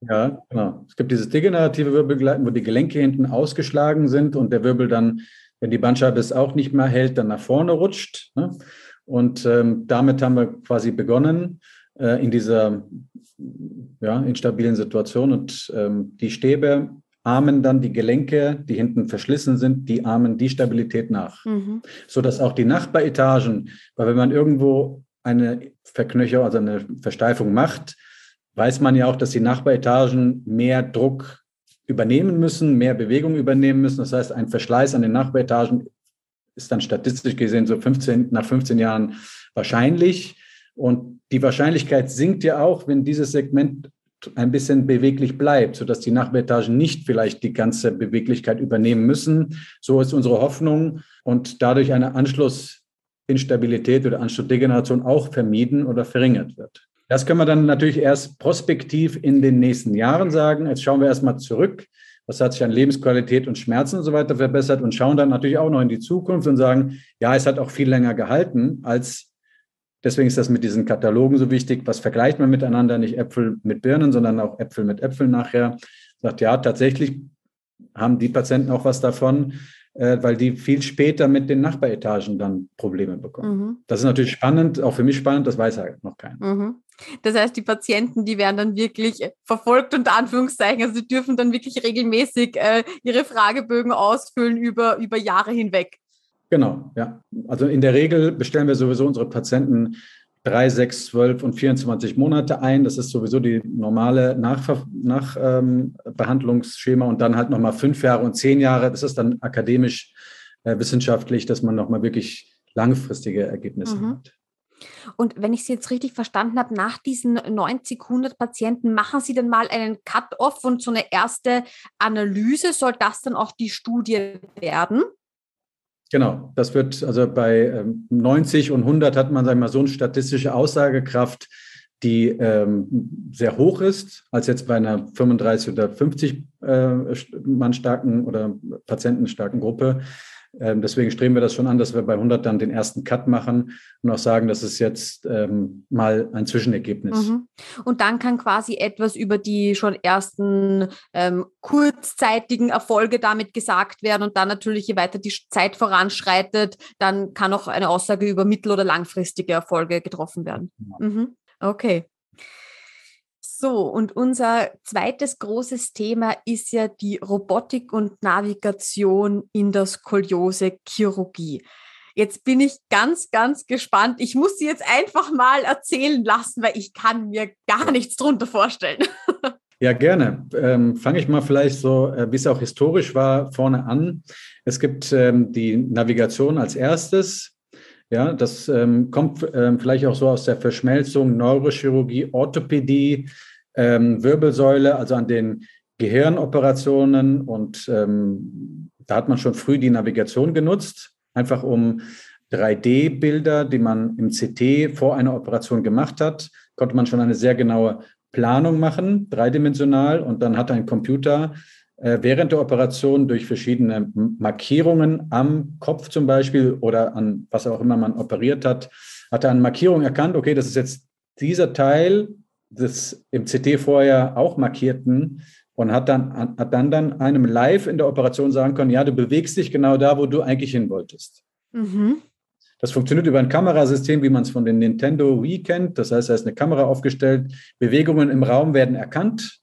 ja, genau. Es gibt dieses degenerative Wirbelgleiten, wo die Gelenke hinten ausgeschlagen sind und der Wirbel dann, wenn die Bandscheibe es auch nicht mehr hält, dann nach vorne rutscht. Ne? Und ähm, damit haben wir quasi begonnen äh, in dieser ja, instabilen Situation. Und ähm, die Stäbe ahmen dann die Gelenke, die hinten verschlissen sind, die ahmen die Stabilität nach. Mhm. Sodass auch die Nachbaretagen, weil wenn man irgendwo eine Verknöcher, also eine Versteifung macht, weiß man ja auch, dass die Nachbaretagen mehr Druck übernehmen müssen, mehr Bewegung übernehmen müssen. Das heißt, ein Verschleiß an den Nachbaretagen ist dann statistisch gesehen so 15, nach 15 Jahren wahrscheinlich. Und die Wahrscheinlichkeit sinkt ja auch, wenn dieses Segment ein bisschen beweglich bleibt, sodass die Nachbaretagen nicht vielleicht die ganze Beweglichkeit übernehmen müssen. So ist unsere Hoffnung und dadurch eine Anschlussinstabilität oder Anschlussdegeneration auch vermieden oder verringert wird. Das können wir dann natürlich erst prospektiv in den nächsten Jahren sagen. Jetzt schauen wir erstmal zurück. Was hat sich an Lebensqualität und Schmerzen und so weiter verbessert und schauen dann natürlich auch noch in die Zukunft und sagen, ja, es hat auch viel länger gehalten als Deswegen ist das mit diesen Katalogen so wichtig. Was vergleicht man miteinander? Nicht Äpfel mit Birnen, sondern auch Äpfel mit Äpfeln nachher. Sagt, ja, tatsächlich haben die Patienten auch was davon, äh, weil die viel später mit den Nachbaretagen dann Probleme bekommen. Mhm. Das ist natürlich spannend, auch für mich spannend, das weiß halt noch keiner. Mhm. Das heißt, die Patienten, die werden dann wirklich verfolgt, unter Anführungszeichen. Also sie dürfen dann wirklich regelmäßig äh, ihre Fragebögen ausfüllen über, über Jahre hinweg. Genau, ja. Also in der Regel bestellen wir sowieso unsere Patienten drei, sechs, zwölf und 24 Monate ein. Das ist sowieso die normale Nachbehandlungsschema Nach, ähm, und dann halt nochmal fünf Jahre und zehn Jahre. Das ist dann akademisch, äh, wissenschaftlich, dass man nochmal wirklich langfristige Ergebnisse mhm. hat. Und wenn ich Sie jetzt richtig verstanden habe, nach diesen 90, 100 Patienten machen Sie dann mal einen Cut-off und so eine erste Analyse. Soll das dann auch die Studie werden? Genau, das wird also bei 90 ähm, und 100 hat man, sagen wir mal, so eine statistische Aussagekraft, die ähm, sehr hoch ist, als jetzt bei einer 35 oder 50 äh, Mann starken oder patientenstarken Gruppe. Ähm, deswegen streben wir das schon an, dass wir bei 100 dann den ersten Cut machen und auch sagen, das ist jetzt ähm, mal ein Zwischenergebnis. Mhm. Und dann kann quasi etwas über die schon ersten ähm, kurzzeitigen Erfolge damit gesagt werden und dann natürlich, je weiter die Zeit voranschreitet, dann kann auch eine Aussage über mittel- oder langfristige Erfolge getroffen werden. Mhm. Okay. So, und unser zweites großes Thema ist ja die Robotik und Navigation in der Skoliose-Chirurgie. Jetzt bin ich ganz, ganz gespannt. Ich muss sie jetzt einfach mal erzählen lassen, weil ich kann mir gar nichts drunter vorstellen. Ja, gerne. Ähm, Fange ich mal vielleicht so, äh, wie es auch historisch war, vorne an. Es gibt ähm, die Navigation als erstes. Ja, das ähm, kommt ähm, vielleicht auch so aus der Verschmelzung Neurochirurgie, Orthopädie, ähm, Wirbelsäule, also an den Gehirnoperationen. Und ähm, da hat man schon früh die Navigation genutzt, einfach um 3D-Bilder, die man im CT vor einer Operation gemacht hat, konnte man schon eine sehr genaue Planung machen, dreidimensional, und dann hat ein Computer äh, während der Operation durch verschiedene Markierungen am Kopf zum Beispiel oder an was auch immer man operiert hat, hat er eine Markierung erkannt, okay, das ist jetzt dieser Teil des im CT vorher auch markierten und hat dann, hat dann, dann einem live in der Operation sagen können, ja, du bewegst dich genau da, wo du eigentlich hin wolltest. Mhm. Das funktioniert über ein Kamerasystem, wie man es von den Nintendo Wii kennt. Das heißt, da ist eine Kamera aufgestellt, Bewegungen im Raum werden erkannt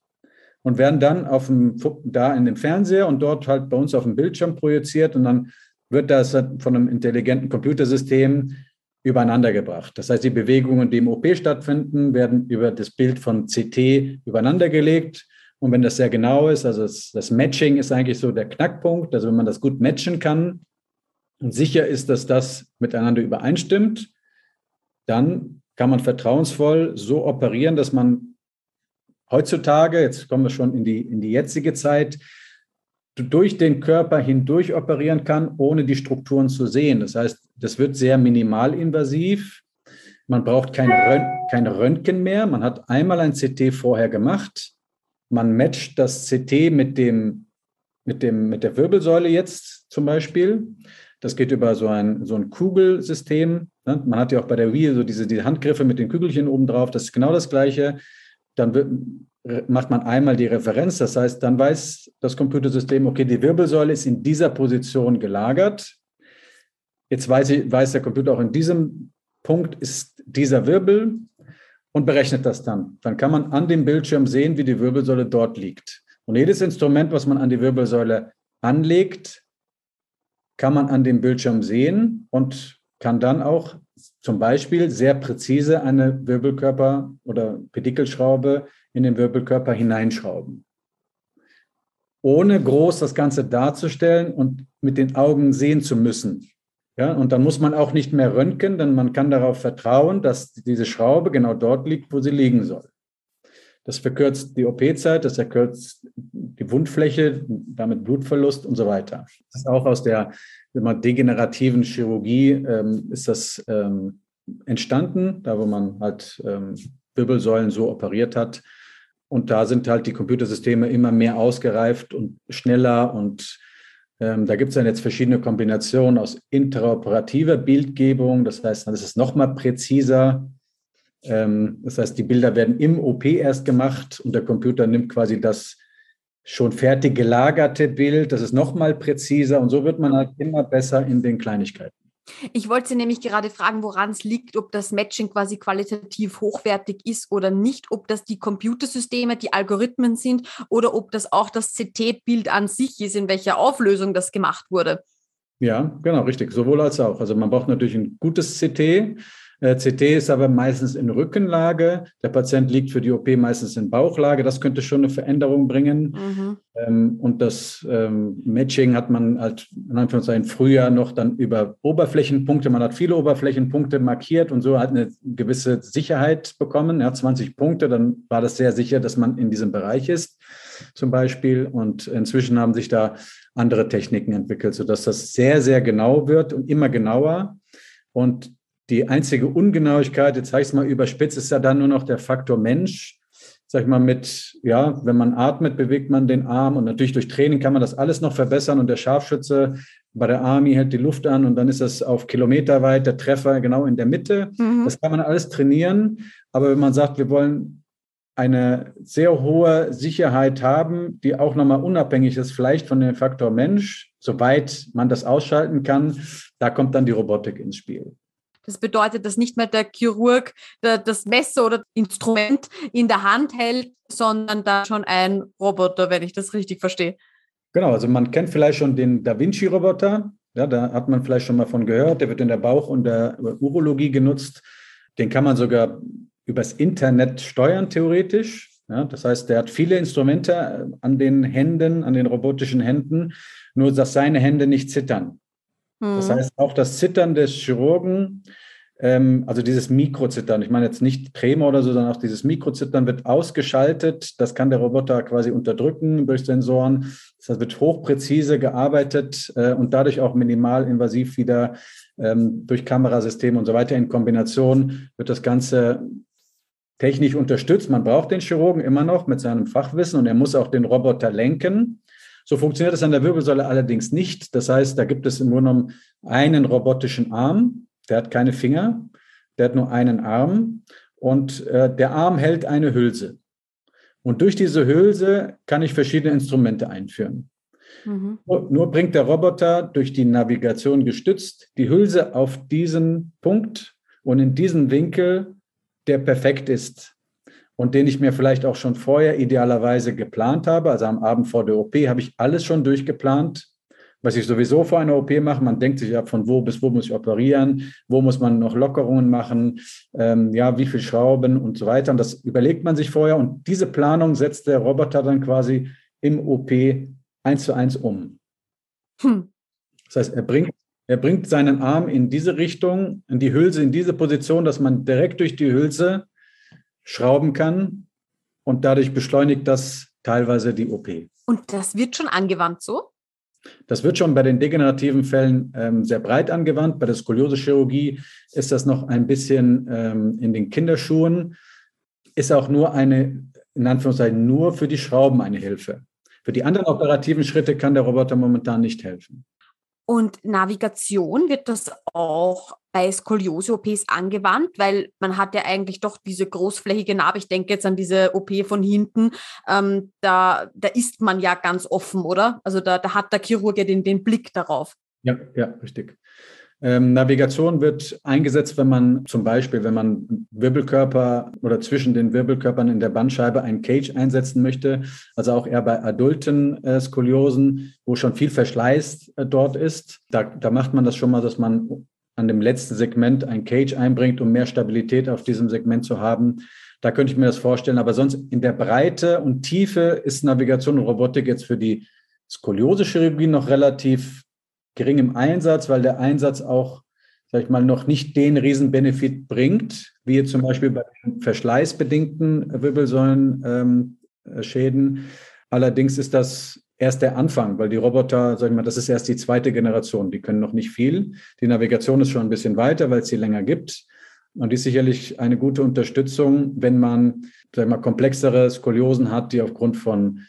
und werden dann auf dem, da in dem Fernseher und dort halt bei uns auf dem Bildschirm projiziert und dann wird das von einem intelligenten Computersystem übereinander gebracht. Das heißt, die Bewegungen, die im OP stattfinden, werden über das Bild von CT übereinander gelegt. Und wenn das sehr genau ist, also das, das Matching ist eigentlich so der Knackpunkt, also wenn man das gut matchen kann und sicher ist, dass das miteinander übereinstimmt, dann kann man vertrauensvoll so operieren, dass man heutzutage, jetzt kommen wir schon in die, in die jetzige Zeit, durch den Körper hindurch operieren kann, ohne die Strukturen zu sehen. Das heißt, das wird sehr minimalinvasiv. Man braucht kein, Rönt kein Röntgen mehr. Man hat einmal ein CT vorher gemacht. Man matcht das CT mit, dem, mit, dem, mit der Wirbelsäule jetzt zum Beispiel. Das geht über so ein, so ein Kugelsystem. Ne? Man hat ja auch bei der Wii so diese die Handgriffe mit den Kügelchen oben drauf. Das ist genau das Gleiche. Dann wird, macht man einmal die Referenz. Das heißt, dann weiß das Computersystem, okay, die Wirbelsäule ist in dieser Position gelagert. Jetzt weiß, ich, weiß der Computer auch in diesem Punkt ist dieser Wirbel und berechnet das dann. Dann kann man an dem Bildschirm sehen, wie die Wirbelsäule dort liegt. Und jedes Instrument, was man an die Wirbelsäule anlegt, kann man an dem Bildschirm sehen und kann dann auch zum Beispiel sehr präzise eine Wirbelkörper- oder Pedikelschraube in den Wirbelkörper hineinschrauben. Ohne groß das Ganze darzustellen und mit den Augen sehen zu müssen. Ja, und dann muss man auch nicht mehr röntgen, denn man kann darauf vertrauen, dass diese Schraube genau dort liegt, wo sie liegen soll. Das verkürzt die OP-Zeit, das verkürzt die Wundfläche, damit Blutverlust und so weiter. Das ist auch aus der degenerativen Chirurgie ähm, ist das ähm, entstanden, da wo man halt ähm, Wirbelsäulen so operiert hat. Und da sind halt die Computersysteme immer mehr ausgereift und schneller. Und ähm, da gibt es dann jetzt verschiedene Kombinationen aus interoperativer Bildgebung. Das heißt, dann ist es nochmal präziser. Ähm, das heißt, die Bilder werden im OP erst gemacht und der Computer nimmt quasi das schon fertig gelagerte Bild. Das ist nochmal präziser und so wird man halt immer besser in den Kleinigkeiten. Ich wollte Sie nämlich gerade fragen, woran es liegt, ob das Matching quasi qualitativ hochwertig ist oder nicht, ob das die Computersysteme, die Algorithmen sind oder ob das auch das CT-Bild an sich ist, in welcher Auflösung das gemacht wurde. Ja, genau, richtig. Sowohl als auch. Also man braucht natürlich ein gutes CT. Äh, CT ist aber meistens in Rückenlage. Der Patient liegt für die OP meistens in Bauchlage. Das könnte schon eine Veränderung bringen. Mhm. Ähm, und das ähm, Matching hat man halt in Anführungszeichen früher noch dann über Oberflächenpunkte. Man hat viele Oberflächenpunkte markiert und so hat eine gewisse Sicherheit bekommen. Ja, 20 Punkte, dann war das sehr sicher, dass man in diesem Bereich ist, zum Beispiel. Und inzwischen haben sich da andere Techniken entwickelt, sodass das sehr, sehr genau wird und immer genauer. Und die einzige Ungenauigkeit, jetzt sage ich es mal überspitzt, ist ja dann nur noch der Faktor Mensch. Sag ich mal, mit, ja, wenn man atmet, bewegt man den Arm und natürlich durch Training kann man das alles noch verbessern und der Scharfschütze bei der Army hält die Luft an und dann ist das auf Kilometer weit der Treffer genau in der Mitte. Mhm. Das kann man alles trainieren. Aber wenn man sagt, wir wollen eine sehr hohe Sicherheit haben, die auch nochmal unabhängig ist, vielleicht von dem Faktor Mensch, soweit man das ausschalten kann, da kommt dann die Robotik ins Spiel. Das bedeutet, dass nicht mehr der Chirurg das Messer oder Instrument in der Hand hält, sondern da schon ein Roboter, wenn ich das richtig verstehe. Genau, also man kennt vielleicht schon den Da Vinci-Roboter. Ja, da hat man vielleicht schon mal von gehört. Der wird in der Bauch- und der Urologie genutzt. Den kann man sogar übers Internet steuern, theoretisch. Ja, das heißt, der hat viele Instrumente an den Händen, an den robotischen Händen, nur dass seine Hände nicht zittern. Das mhm. heißt, auch das Zittern des Chirurgen, ähm, also dieses Mikrozittern, ich meine jetzt nicht Tremor oder so, sondern auch dieses Mikrozittern wird ausgeschaltet. Das kann der Roboter quasi unterdrücken durch Sensoren. Das heißt, wird hochpräzise gearbeitet äh, und dadurch auch minimalinvasiv wieder ähm, durch Kamerasysteme und so weiter in Kombination wird das Ganze technisch unterstützt. Man braucht den Chirurgen immer noch mit seinem Fachwissen und er muss auch den Roboter lenken. So funktioniert es an der Wirbelsäule allerdings nicht. Das heißt, da gibt es im Grunde genommen einen robotischen Arm, der hat keine Finger, der hat nur einen Arm und äh, der Arm hält eine Hülse. Und durch diese Hülse kann ich verschiedene Instrumente einführen. Mhm. Nur bringt der Roboter durch die Navigation gestützt die Hülse auf diesen Punkt und in diesen Winkel, der perfekt ist und den ich mir vielleicht auch schon vorher idealerweise geplant habe. Also am Abend vor der OP habe ich alles schon durchgeplant, was ich sowieso vor einer OP mache. Man denkt sich ja von wo bis wo muss ich operieren, wo muss man noch Lockerungen machen, ähm, ja, wie viel Schrauben und so weiter. Und das überlegt man sich vorher und diese Planung setzt der Roboter dann quasi im OP eins zu eins um. Hm. Das heißt, er bringt, er bringt seinen Arm in diese Richtung, in die Hülse, in diese Position, dass man direkt durch die Hülse schrauben kann und dadurch beschleunigt das teilweise die OP. Und das wird schon angewandt so? Das wird schon bei den degenerativen Fällen ähm, sehr breit angewandt. Bei der Skoliose-Chirurgie ist das noch ein bisschen ähm, in den Kinderschuhen. Ist auch nur eine, in Anführungszeichen, nur für die Schrauben eine Hilfe. Für die anderen operativen Schritte kann der Roboter momentan nicht helfen. Und Navigation wird das auch bei Skoliose-OPs angewandt, weil man hat ja eigentlich doch diese großflächige Narbe. Ich denke jetzt an diese OP von hinten. Ähm, da, da ist man ja ganz offen, oder? Also da, da hat der Chirurg ja den, den Blick darauf. Ja, ja, richtig. Ähm, Navigation wird eingesetzt, wenn man zum Beispiel, wenn man Wirbelkörper oder zwischen den Wirbelkörpern in der Bandscheibe einen Cage einsetzen möchte. Also auch eher bei adulten äh, Skoliosen, wo schon viel Verschleiß äh, dort ist. Da, da macht man das schon mal, dass man an dem letzten Segment ein Cage einbringt, um mehr Stabilität auf diesem Segment zu haben. Da könnte ich mir das vorstellen. Aber sonst in der Breite und Tiefe ist Navigation und Robotik jetzt für die Skoliose-Chirurgie noch relativ gering im Einsatz, weil der Einsatz auch, sag ich mal, noch nicht den Riesenbenefit bringt, wie jetzt zum Beispiel bei verschleißbedingten Wirbelsäulenschäden. Ähm, Allerdings ist das erst der Anfang, weil die Roboter, sag ich mal, das ist erst die zweite Generation. Die können noch nicht viel. Die Navigation ist schon ein bisschen weiter, weil es sie länger gibt. Und die ist sicherlich eine gute Unterstützung, wenn man, sag ich mal, komplexere Skoliosen hat, die aufgrund von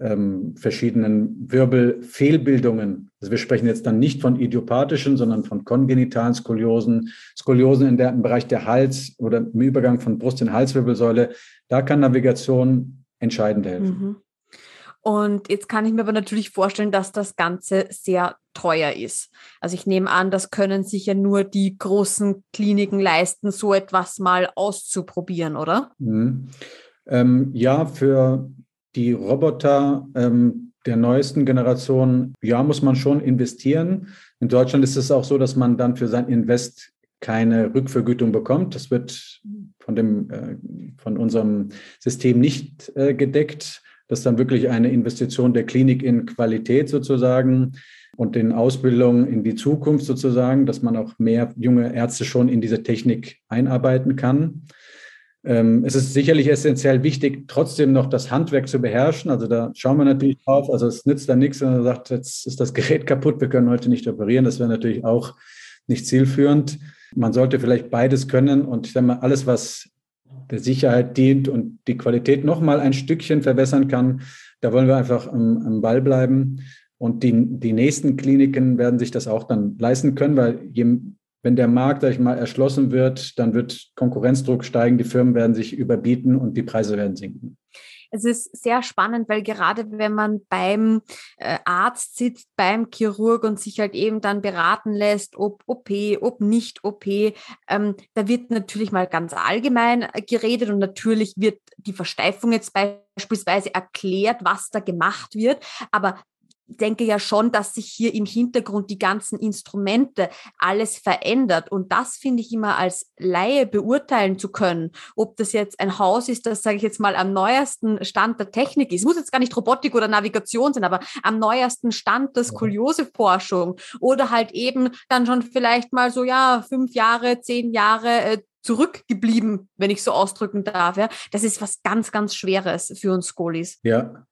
ähm, verschiedenen Wirbelfehlbildungen. Also wir sprechen jetzt dann nicht von idiopathischen, sondern von kongenitalen Skoliosen, Skoliosen in der, im Bereich der Hals oder im Übergang von Brust- in Halswirbelsäule. Da kann Navigation entscheidend helfen. Mhm. Und jetzt kann ich mir aber natürlich vorstellen, dass das Ganze sehr teuer ist. Also ich nehme an, das können sich ja nur die großen Kliniken leisten, so etwas mal auszuprobieren, oder? Mhm. Ähm, ja, für die Roboter ähm, der neuesten Generation, ja, muss man schon investieren. In Deutschland ist es auch so, dass man dann für sein Invest keine Rückvergütung bekommt. Das wird von, dem, äh, von unserem System nicht äh, gedeckt. Das ist dann wirklich eine Investition der Klinik in Qualität sozusagen und in Ausbildung in die Zukunft sozusagen, dass man auch mehr junge Ärzte schon in diese Technik einarbeiten kann. Ähm, es ist sicherlich essentiell wichtig, trotzdem noch das Handwerk zu beherrschen. Also da schauen wir natürlich drauf. Also es nützt dann nichts, wenn man sagt, jetzt ist das Gerät kaputt, wir können heute nicht operieren. Das wäre natürlich auch nicht zielführend. Man sollte vielleicht beides können und ich sage mal, alles, was der Sicherheit dient und die Qualität noch mal ein Stückchen verbessern kann, da wollen wir einfach am, am Ball bleiben. Und die, die nächsten Kliniken werden sich das auch dann leisten können, weil je wenn der Markt, sag ich mal, erschlossen wird, dann wird Konkurrenzdruck steigen, die Firmen werden sich überbieten und die Preise werden sinken. Es ist sehr spannend, weil gerade wenn man beim äh, Arzt sitzt, beim Chirurg und sich halt eben dann beraten lässt, ob OP, ob nicht OP, ähm, da wird natürlich mal ganz allgemein äh, geredet und natürlich wird die Versteifung jetzt beispielsweise erklärt, was da gemacht wird. Aber denke ja schon, dass sich hier im Hintergrund die ganzen Instrumente alles verändert. Und das finde ich immer als Laie beurteilen zu können, ob das jetzt ein Haus ist, das, sage ich jetzt mal, am neuesten Stand der Technik ist. Es muss jetzt gar nicht Robotik oder Navigation sein, aber am neuesten Stand der Skolioseforschung oder halt eben dann schon vielleicht mal so, ja, fünf Jahre, zehn Jahre äh, zurückgeblieben, wenn ich so ausdrücken darf. Ja. Das ist was ganz, ganz Schweres für uns Skolis. Ja,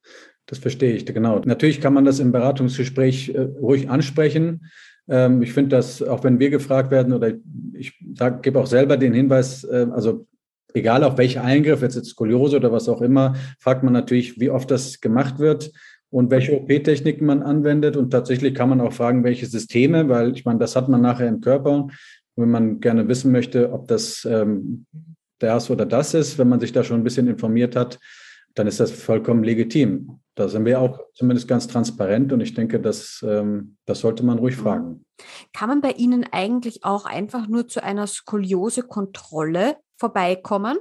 das verstehe ich, genau. Natürlich kann man das im Beratungsgespräch äh, ruhig ansprechen. Ähm, ich finde das, auch wenn wir gefragt werden, oder ich, gebe auch selber den Hinweis, äh, also egal auf welcher Eingriff, jetzt Skoliose oder was auch immer, fragt man natürlich, wie oft das gemacht wird und welche OP-Techniken man anwendet. Und tatsächlich kann man auch fragen, welche Systeme, weil ich meine, das hat man nachher im Körper. wenn man gerne wissen möchte, ob das ähm, das oder das ist, wenn man sich da schon ein bisschen informiert hat, dann ist das vollkommen legitim. Da sind wir auch zumindest ganz transparent und ich denke, das, ähm, das sollte man ruhig fragen. Kann man bei Ihnen eigentlich auch einfach nur zu einer Skoliose-Kontrolle vorbeikommen?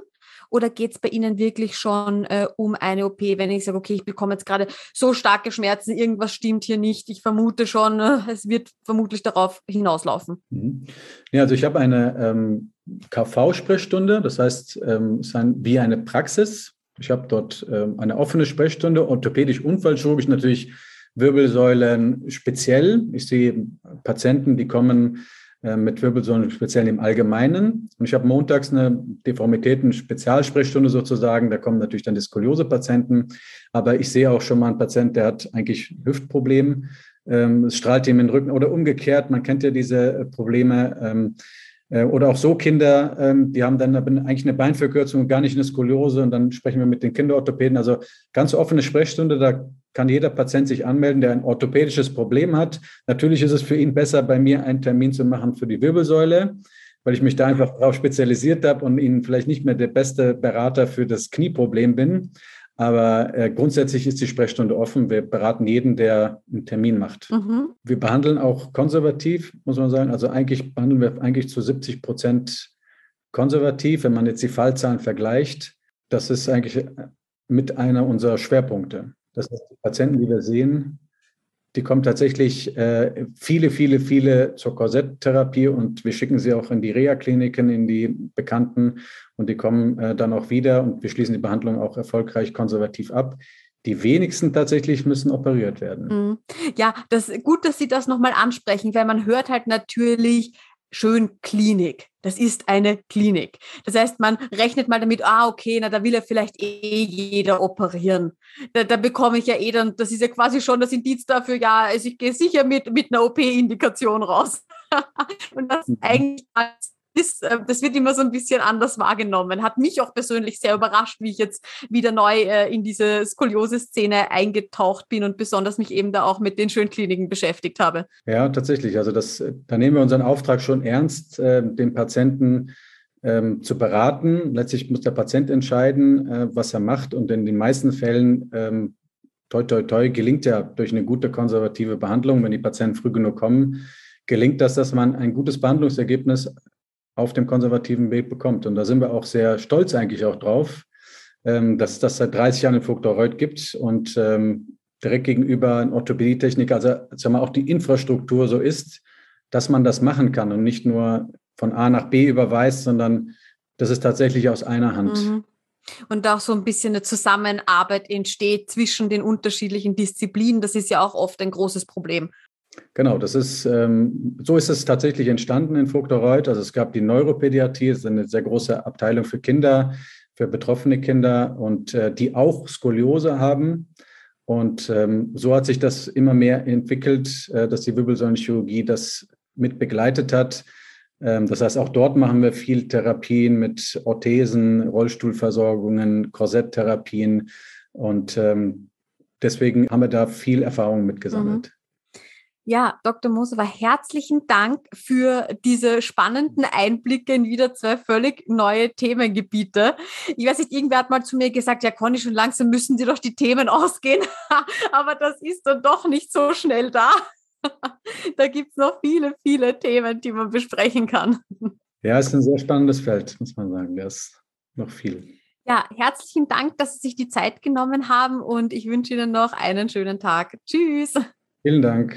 Oder geht es bei Ihnen wirklich schon äh, um eine OP, wenn ich sage, okay, ich bekomme jetzt gerade so starke Schmerzen, irgendwas stimmt hier nicht, ich vermute schon, äh, es wird vermutlich darauf hinauslaufen? Mhm. Ja, also ich habe eine ähm, KV-Sprechstunde, das heißt, ähm, es ist ein, wie eine Praxis. Ich habe dort ähm, eine offene Sprechstunde, orthopädisch, unfallchirurgisch natürlich Wirbelsäulen speziell. Ich sehe Patienten, die kommen äh, mit Wirbelsäulen speziell im Allgemeinen. Und ich habe montags eine Deformitäten-Spezialsprechstunde sozusagen. Da kommen natürlich dann die Skoliose-Patienten. Aber ich sehe auch schon mal einen Patienten, der hat eigentlich Hüftprobleme. Ähm, es strahlt ihm in den Rücken oder umgekehrt. Man kennt ja diese Probleme. Ähm, äh, oder auch so Kinder, ähm, die haben dann eigentlich eine Beinverkürzung und gar nicht eine Skoliose. Und dann sprechen wir mit den Kinderorthopäden. Also ganz offene Sprechstunde, da kann jeder Patient sich anmelden, der ein orthopädisches Problem hat. Natürlich ist es für ihn besser, bei mir einen Termin zu machen für die Wirbelsäule, weil ich mich da einfach darauf spezialisiert habe und Ihnen vielleicht nicht mehr der beste Berater für das Knieproblem bin. Aber äh, grundsätzlich ist die Sprechstunde offen. Wir beraten jeden, der einen Termin macht. Mhm. Wir behandeln auch konservativ, muss man sagen. Also eigentlich behandeln wir eigentlich zu 70 Prozent konservativ, wenn man jetzt die Fallzahlen vergleicht. Das ist eigentlich mit einer unserer Schwerpunkte. Das heißt, die Patienten, die wir sehen, die kommen tatsächlich äh, viele, viele, viele zur Korsetttherapie und wir schicken sie auch in die Reha-Kliniken, in die bekannten und die kommen äh, dann auch wieder und wir schließen die Behandlung auch erfolgreich konservativ ab. Die wenigsten tatsächlich müssen operiert werden. Mhm. Ja, das gut, dass Sie das nochmal ansprechen, weil man hört halt natürlich, schön Klinik. Das ist eine Klinik. Das heißt, man rechnet mal damit, ah, okay, na, da will ja vielleicht eh jeder operieren. Da, da bekomme ich ja eh dann, das ist ja quasi schon das Indiz dafür, ja, also ich gehe sicher mit, mit einer OP-Indikation raus. Und das mhm. eigentlich ist, äh, das wird immer so ein bisschen anders wahrgenommen. Hat mich auch persönlich sehr überrascht, wie ich jetzt wieder neu äh, in diese Skoliose-Szene eingetaucht bin und besonders mich eben da auch mit den Schönkliniken beschäftigt habe. Ja, tatsächlich. Also das, da nehmen wir unseren Auftrag schon ernst, äh, den Patienten ähm, zu beraten. Letztlich muss der Patient entscheiden, äh, was er macht. Und in den meisten Fällen, ähm, toi, toi, toi, gelingt ja durch eine gute konservative Behandlung, wenn die Patienten früh genug kommen, gelingt das, dass man ein gutes Behandlungsergebnis auf dem konservativen Weg bekommt. Und da sind wir auch sehr stolz eigentlich auch drauf, ähm, dass es das seit 30 Jahren in Vogtereuth gibt und ähm, direkt gegenüber ein Orthopädietechnik, also sagen wir, auch die Infrastruktur so ist, dass man das machen kann und nicht nur von A nach B überweist, sondern das ist tatsächlich aus einer Hand. Mhm. Und auch so ein bisschen eine Zusammenarbeit entsteht zwischen den unterschiedlichen Disziplinen. Das ist ja auch oft ein großes Problem. Genau, das ist, ähm, so ist es tatsächlich entstanden in Vogtereuth. Also es gab die Neuropädiatrie, das ist eine sehr große Abteilung für Kinder, für betroffene Kinder und äh, die auch Skoliose haben. Und ähm, so hat sich das immer mehr entwickelt, äh, dass die Wirbelsäulenchirurgie das mit begleitet hat. Ähm, das heißt, auch dort machen wir viel Therapien mit Orthesen, Rollstuhlversorgungen, Korsetttherapien. Und ähm, deswegen haben wir da viel Erfahrung mitgesammelt. Mhm. Ja, Dr. Moser, herzlichen Dank für diese spannenden Einblicke in wieder zwei völlig neue Themengebiete. Ich weiß nicht, irgendwer hat mal zu mir gesagt, ja, Conny, schon langsam müssen dir doch die Themen ausgehen. Aber das ist dann doch nicht so schnell da. da gibt es noch viele, viele Themen, die man besprechen kann. Ja, es ist ein sehr spannendes Feld, muss man sagen. Da ist noch viel. Ja, herzlichen Dank, dass Sie sich die Zeit genommen haben und ich wünsche Ihnen noch einen schönen Tag. Tschüss. Vielen Dank.